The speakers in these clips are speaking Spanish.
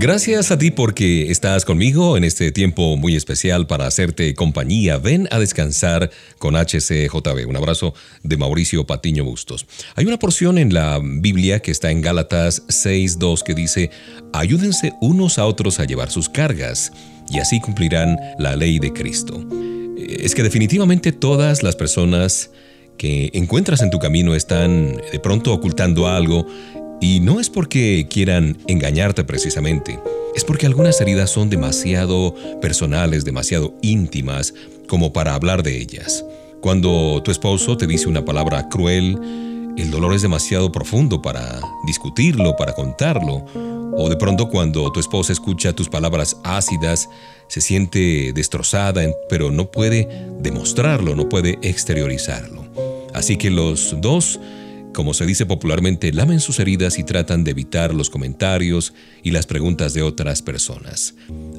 Gracias a ti porque estás conmigo en este tiempo muy especial para hacerte compañía. Ven a descansar con HCJB. Un abrazo de Mauricio Patiño Bustos. Hay una porción en la Biblia que está en Gálatas 6.2 que dice, ayúdense unos a otros a llevar sus cargas y así cumplirán la ley de Cristo. Es que definitivamente todas las personas que encuentras en tu camino están de pronto ocultando algo y no es porque quieran engañarte precisamente, es porque algunas heridas son demasiado personales, demasiado íntimas como para hablar de ellas. Cuando tu esposo te dice una palabra cruel, el dolor es demasiado profundo para discutirlo, para contarlo. O de pronto cuando tu esposa escucha tus palabras ácidas, se siente destrozada, pero no puede demostrarlo, no puede exteriorizarlo. Así que los dos como se dice popularmente, lamen sus heridas y tratan de evitar los comentarios y las preguntas de otras personas.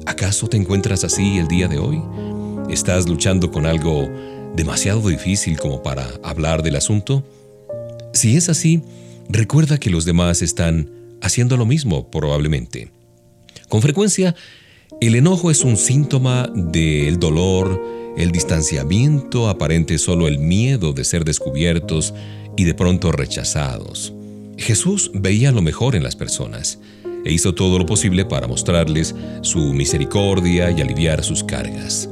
¿Acaso te encuentras así el día de hoy? ¿Estás luchando con algo demasiado difícil como para hablar del asunto? Si es así, recuerda que los demás están haciendo lo mismo probablemente. Con frecuencia, el enojo es un síntoma del dolor, el distanciamiento aparente solo el miedo de ser descubiertos y de pronto rechazados. Jesús veía lo mejor en las personas e hizo todo lo posible para mostrarles su misericordia y aliviar sus cargas.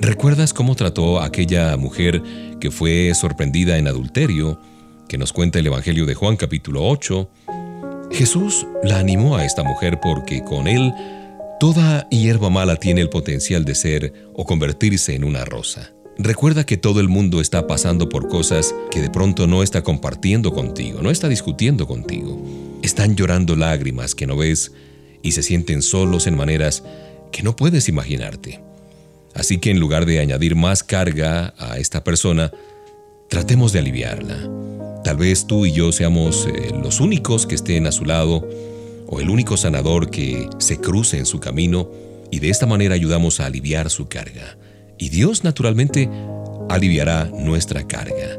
¿Recuerdas cómo trató a aquella mujer que fue sorprendida en adulterio, que nos cuenta el Evangelio de Juan capítulo 8? Jesús la animó a esta mujer porque con él toda hierba mala tiene el potencial de ser o convertirse en una rosa. Recuerda que todo el mundo está pasando por cosas que de pronto no está compartiendo contigo, no está discutiendo contigo. Están llorando lágrimas que no ves y se sienten solos en maneras que no puedes imaginarte. Así que en lugar de añadir más carga a esta persona, tratemos de aliviarla. Tal vez tú y yo seamos eh, los únicos que estén a su lado o el único sanador que se cruce en su camino y de esta manera ayudamos a aliviar su carga y Dios naturalmente aliviará nuestra carga.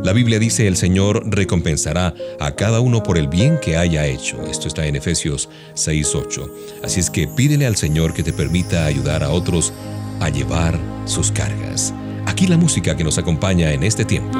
La Biblia dice, el Señor recompensará a cada uno por el bien que haya hecho. Esto está en Efesios 6.8. Así es que pídele al Señor que te permita ayudar a otros a llevar sus cargas. Aquí la música que nos acompaña en este tiempo.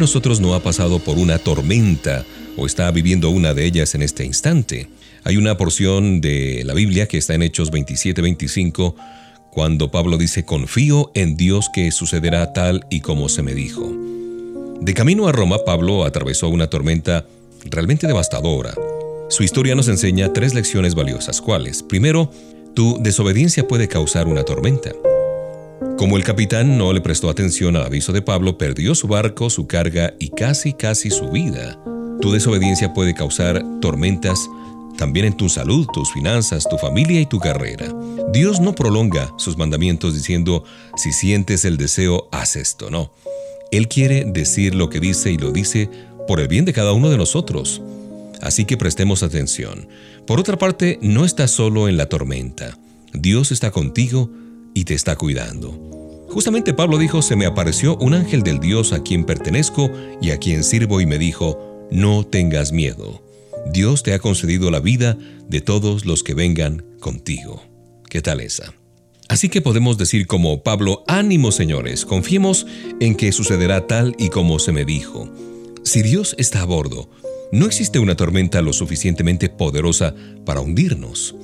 Nosotros no ha pasado por una tormenta o está viviendo una de ellas en este instante? Hay una porción de la Biblia que está en Hechos 27-25 cuando Pablo dice, confío en Dios que sucederá tal y como se me dijo. De camino a Roma, Pablo atravesó una tormenta realmente devastadora. Su historia nos enseña tres lecciones valiosas, ¿cuáles? Primero, tu desobediencia puede causar una tormenta. Como el capitán no le prestó atención al aviso de Pablo, perdió su barco, su carga y casi casi su vida. Tu desobediencia puede causar tormentas también en tu salud, tus finanzas, tu familia y tu carrera. Dios no prolonga sus mandamientos diciendo, si sientes el deseo, haz esto, no. Él quiere decir lo que dice y lo dice por el bien de cada uno de nosotros. Así que prestemos atención. Por otra parte, no estás solo en la tormenta. Dios está contigo y te está cuidando. Justamente Pablo dijo, se me apareció un ángel del Dios a quien pertenezco y a quien sirvo y me dijo, no tengas miedo. Dios te ha concedido la vida de todos los que vengan contigo. ¿Qué tal esa? Así que podemos decir como Pablo, ánimo señores, confiemos en que sucederá tal y como se me dijo. Si Dios está a bordo, no existe una tormenta lo suficientemente poderosa para hundirnos.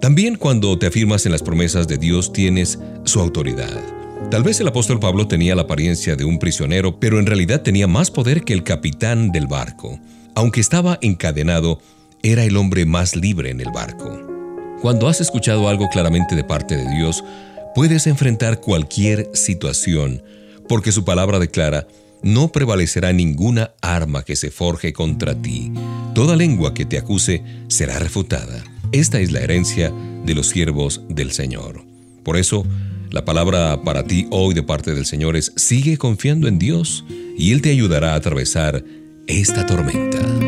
También cuando te afirmas en las promesas de Dios tienes su autoridad. Tal vez el apóstol Pablo tenía la apariencia de un prisionero, pero en realidad tenía más poder que el capitán del barco. Aunque estaba encadenado, era el hombre más libre en el barco. Cuando has escuchado algo claramente de parte de Dios, puedes enfrentar cualquier situación, porque su palabra declara, no prevalecerá ninguna arma que se forje contra ti. Toda lengua que te acuse será refutada. Esta es la herencia de los siervos del Señor. Por eso, la palabra para ti hoy de parte del Señor es, sigue confiando en Dios y Él te ayudará a atravesar esta tormenta.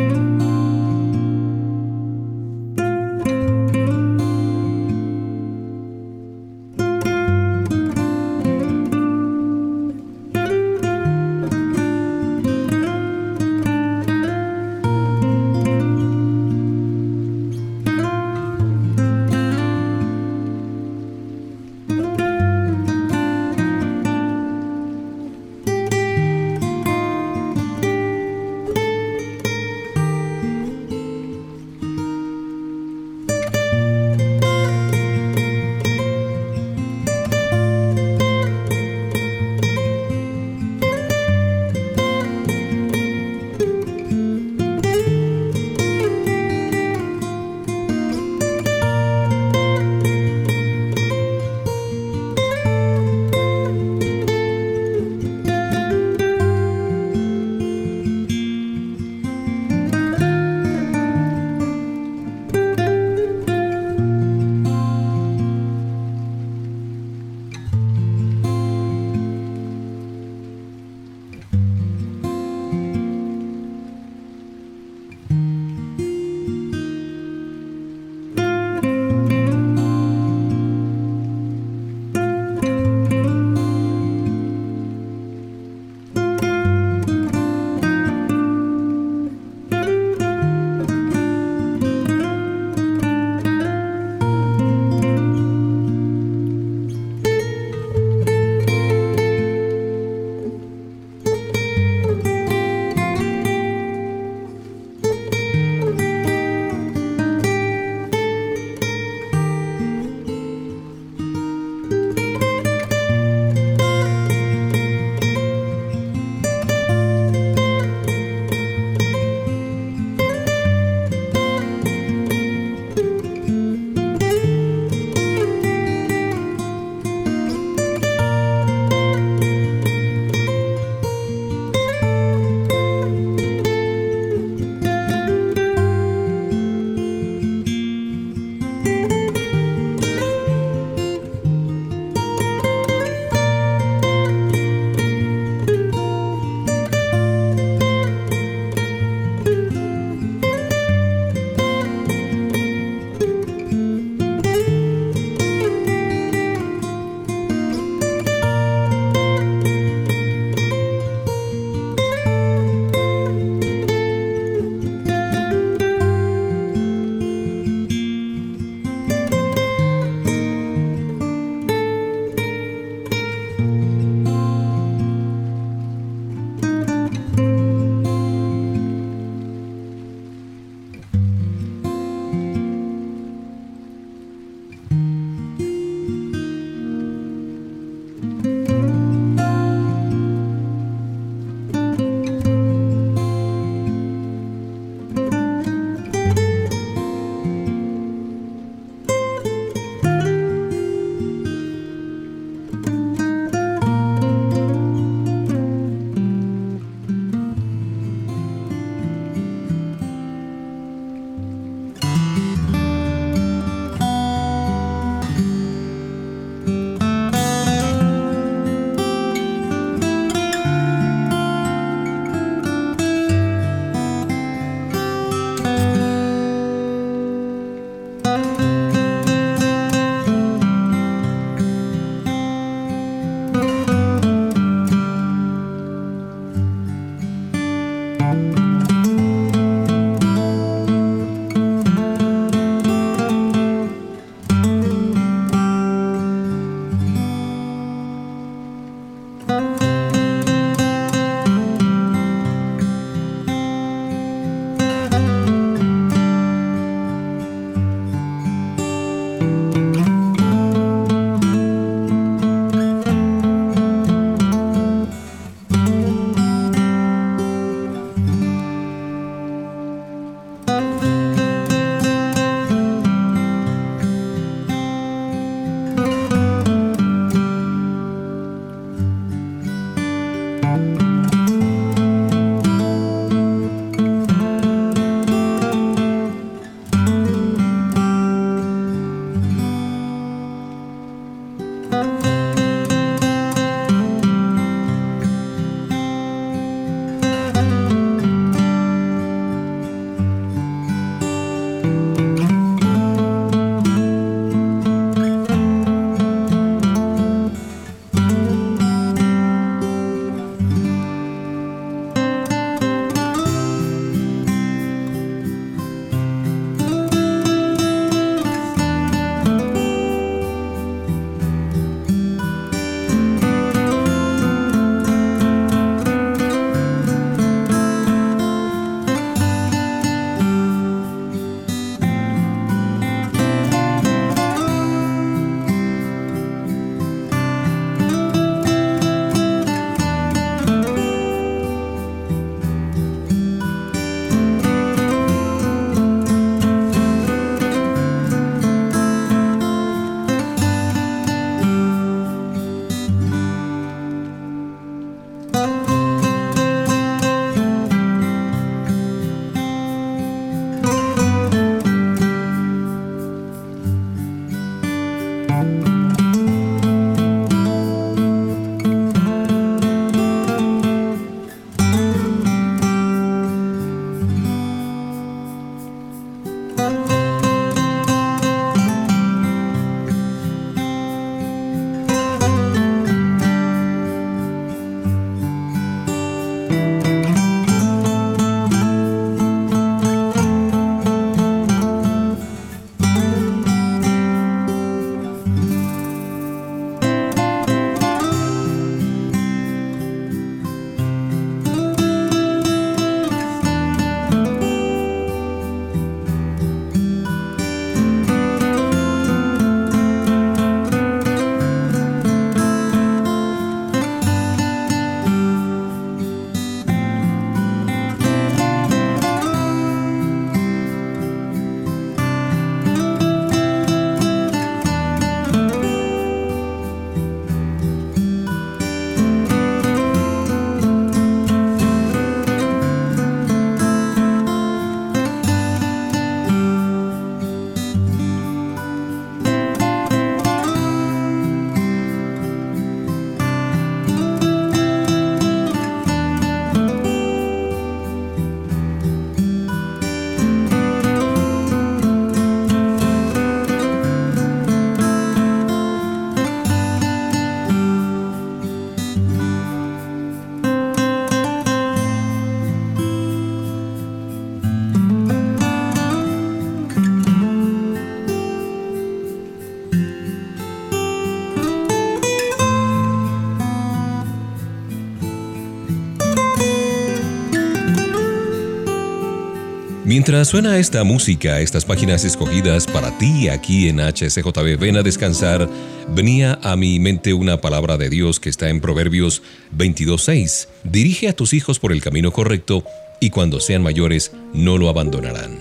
Mientras suena esta música, estas páginas escogidas para ti aquí en HCJB, ven a descansar, venía a mi mente una palabra de Dios que está en Proverbios 22.6. Dirige a tus hijos por el camino correcto y cuando sean mayores no lo abandonarán.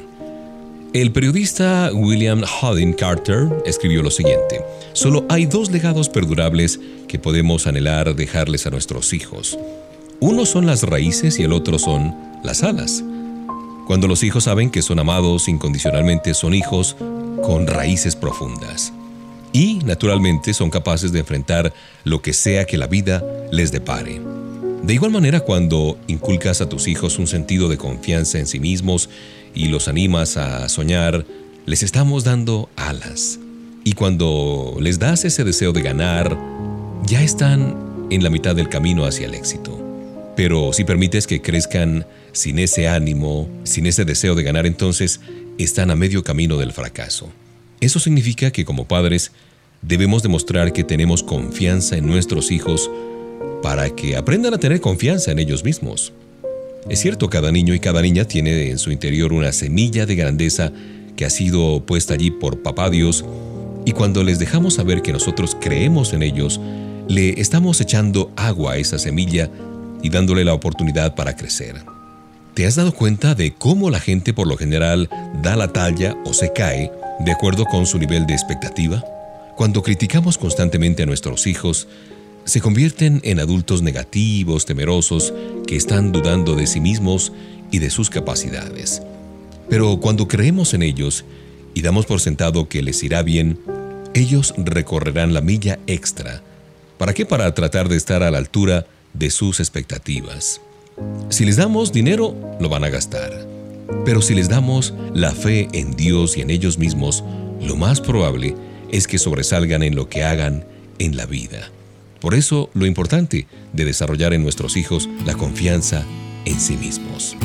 El periodista William Harding Carter escribió lo siguiente, solo hay dos legados perdurables que podemos anhelar dejarles a nuestros hijos. Uno son las raíces y el otro son las alas. Cuando los hijos saben que son amados incondicionalmente, son hijos con raíces profundas. Y, naturalmente, son capaces de enfrentar lo que sea que la vida les depare. De igual manera, cuando inculcas a tus hijos un sentido de confianza en sí mismos y los animas a soñar, les estamos dando alas. Y cuando les das ese deseo de ganar, ya están en la mitad del camino hacia el éxito. Pero si permites que crezcan sin ese ánimo, sin ese deseo de ganar, entonces están a medio camino del fracaso. Eso significa que como padres debemos demostrar que tenemos confianza en nuestros hijos para que aprendan a tener confianza en ellos mismos. Es cierto, cada niño y cada niña tiene en su interior una semilla de grandeza que ha sido puesta allí por Papá Dios, y cuando les dejamos saber que nosotros creemos en ellos, le estamos echando agua a esa semilla y dándole la oportunidad para crecer. ¿Te has dado cuenta de cómo la gente por lo general da la talla o se cae de acuerdo con su nivel de expectativa? Cuando criticamos constantemente a nuestros hijos, se convierten en adultos negativos, temerosos, que están dudando de sí mismos y de sus capacidades. Pero cuando creemos en ellos y damos por sentado que les irá bien, ellos recorrerán la milla extra. ¿Para qué? Para tratar de estar a la altura de sus expectativas. Si les damos dinero, lo van a gastar. Pero si les damos la fe en Dios y en ellos mismos, lo más probable es que sobresalgan en lo que hagan en la vida. Por eso, lo importante de desarrollar en nuestros hijos la confianza en sí mismos.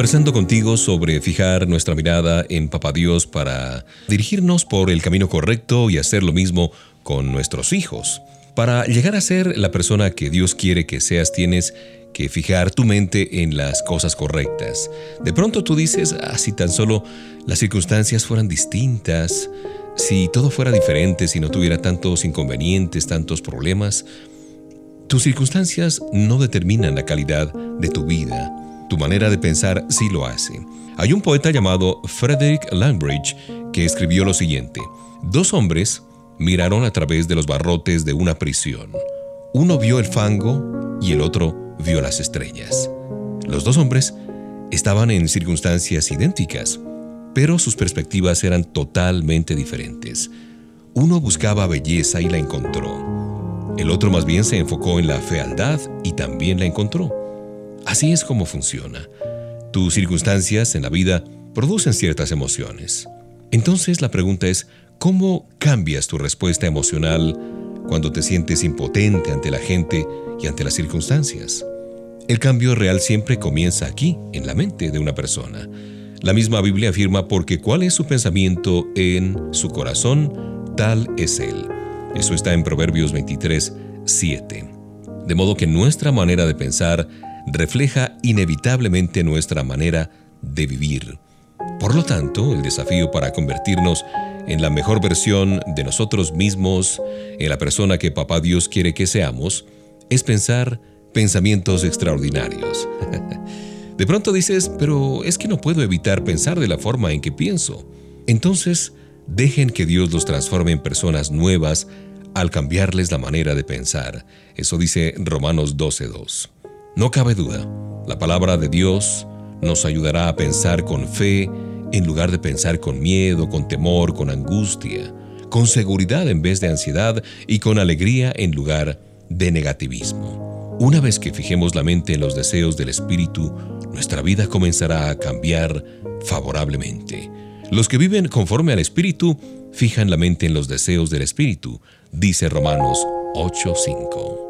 Conversando contigo sobre fijar nuestra mirada en Papá Dios para dirigirnos por el camino correcto y hacer lo mismo con nuestros hijos. Para llegar a ser la persona que Dios quiere que seas, tienes que fijar tu mente en las cosas correctas. De pronto tú dices, ah, si tan solo las circunstancias fueran distintas, si todo fuera diferente, si no tuviera tantos inconvenientes, tantos problemas, tus circunstancias no determinan la calidad de tu vida. Tu manera de pensar sí lo hace. Hay un poeta llamado Frederick Langbridge que escribió lo siguiente. Dos hombres miraron a través de los barrotes de una prisión. Uno vio el fango y el otro vio las estrellas. Los dos hombres estaban en circunstancias idénticas, pero sus perspectivas eran totalmente diferentes. Uno buscaba belleza y la encontró. El otro más bien se enfocó en la fealdad y también la encontró. Así es como funciona. Tus circunstancias en la vida producen ciertas emociones. Entonces la pregunta es, ¿Cómo cambias tu respuesta emocional cuando te sientes impotente ante la gente y ante las circunstancias? El cambio real siempre comienza aquí, en la mente de una persona. La misma Biblia afirma porque cuál es su pensamiento en su corazón, tal es él. Eso está en Proverbios 23, 7. De modo que nuestra manera de pensar refleja inevitablemente nuestra manera de vivir. Por lo tanto, el desafío para convertirnos en la mejor versión de nosotros mismos, en la persona que Papá Dios quiere que seamos, es pensar pensamientos extraordinarios. de pronto dices, pero es que no puedo evitar pensar de la forma en que pienso. Entonces, dejen que Dios los transforme en personas nuevas al cambiarles la manera de pensar. Eso dice Romanos 12.2. No cabe duda, la palabra de Dios nos ayudará a pensar con fe en lugar de pensar con miedo, con temor, con angustia, con seguridad en vez de ansiedad y con alegría en lugar de negativismo. Una vez que fijemos la mente en los deseos del Espíritu, nuestra vida comenzará a cambiar favorablemente. Los que viven conforme al Espíritu fijan la mente en los deseos del Espíritu, dice Romanos 8:5.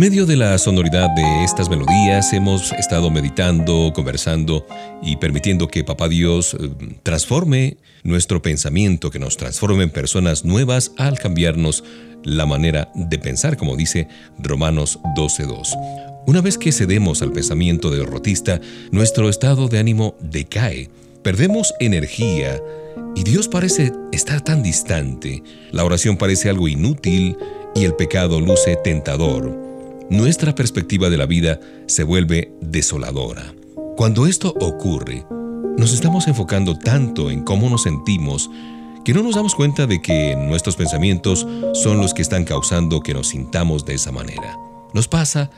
En medio de la sonoridad de estas melodías hemos estado meditando, conversando y permitiendo que Papá Dios eh, transforme nuestro pensamiento, que nos transforme en personas nuevas al cambiarnos la manera de pensar, como dice Romanos 12.2. Una vez que cedemos al pensamiento derrotista, nuestro estado de ánimo decae, perdemos energía y Dios parece estar tan distante, la oración parece algo inútil y el pecado luce tentador. Nuestra perspectiva de la vida se vuelve desoladora. Cuando esto ocurre, nos estamos enfocando tanto en cómo nos sentimos que no nos damos cuenta de que nuestros pensamientos son los que están causando que nos sintamos de esa manera. Nos pasa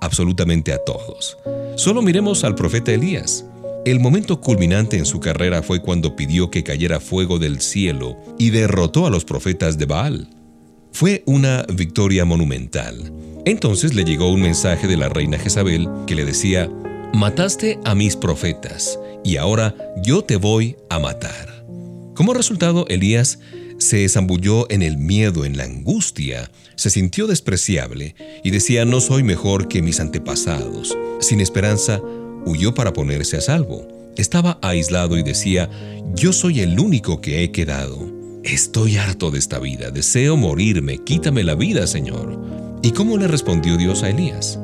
absolutamente a todos. Solo miremos al profeta Elías. El momento culminante en su carrera fue cuando pidió que cayera fuego del cielo y derrotó a los profetas de Baal. Fue una victoria monumental. Entonces le llegó un mensaje de la reina Jezabel que le decía, Mataste a mis profetas, y ahora yo te voy a matar. Como resultado, Elías se zambulló en el miedo, en la angustia, se sintió despreciable y decía, no soy mejor que mis antepasados. Sin esperanza, huyó para ponerse a salvo. Estaba aislado y decía, yo soy el único que he quedado. Estoy harto de esta vida, deseo morirme, quítame la vida, Señor. ¿Y cómo le respondió Dios a Elías?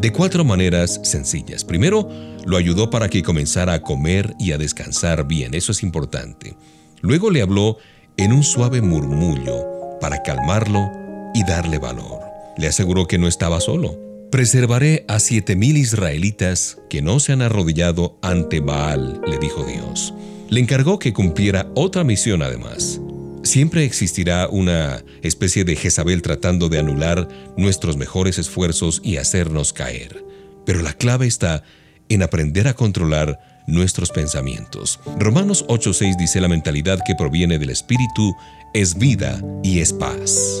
De cuatro maneras sencillas. Primero, lo ayudó para que comenzara a comer y a descansar bien, eso es importante. Luego le habló en un suave murmullo para calmarlo y darle valor. Le aseguró que no estaba solo. Preservaré a siete mil israelitas que no se han arrodillado ante Baal, le dijo Dios. Le encargó que cumpliera otra misión además. Siempre existirá una especie de Jezabel tratando de anular nuestros mejores esfuerzos y hacernos caer. Pero la clave está en aprender a controlar nuestros pensamientos. Romanos 8:6 dice la mentalidad que proviene del Espíritu es vida y es paz.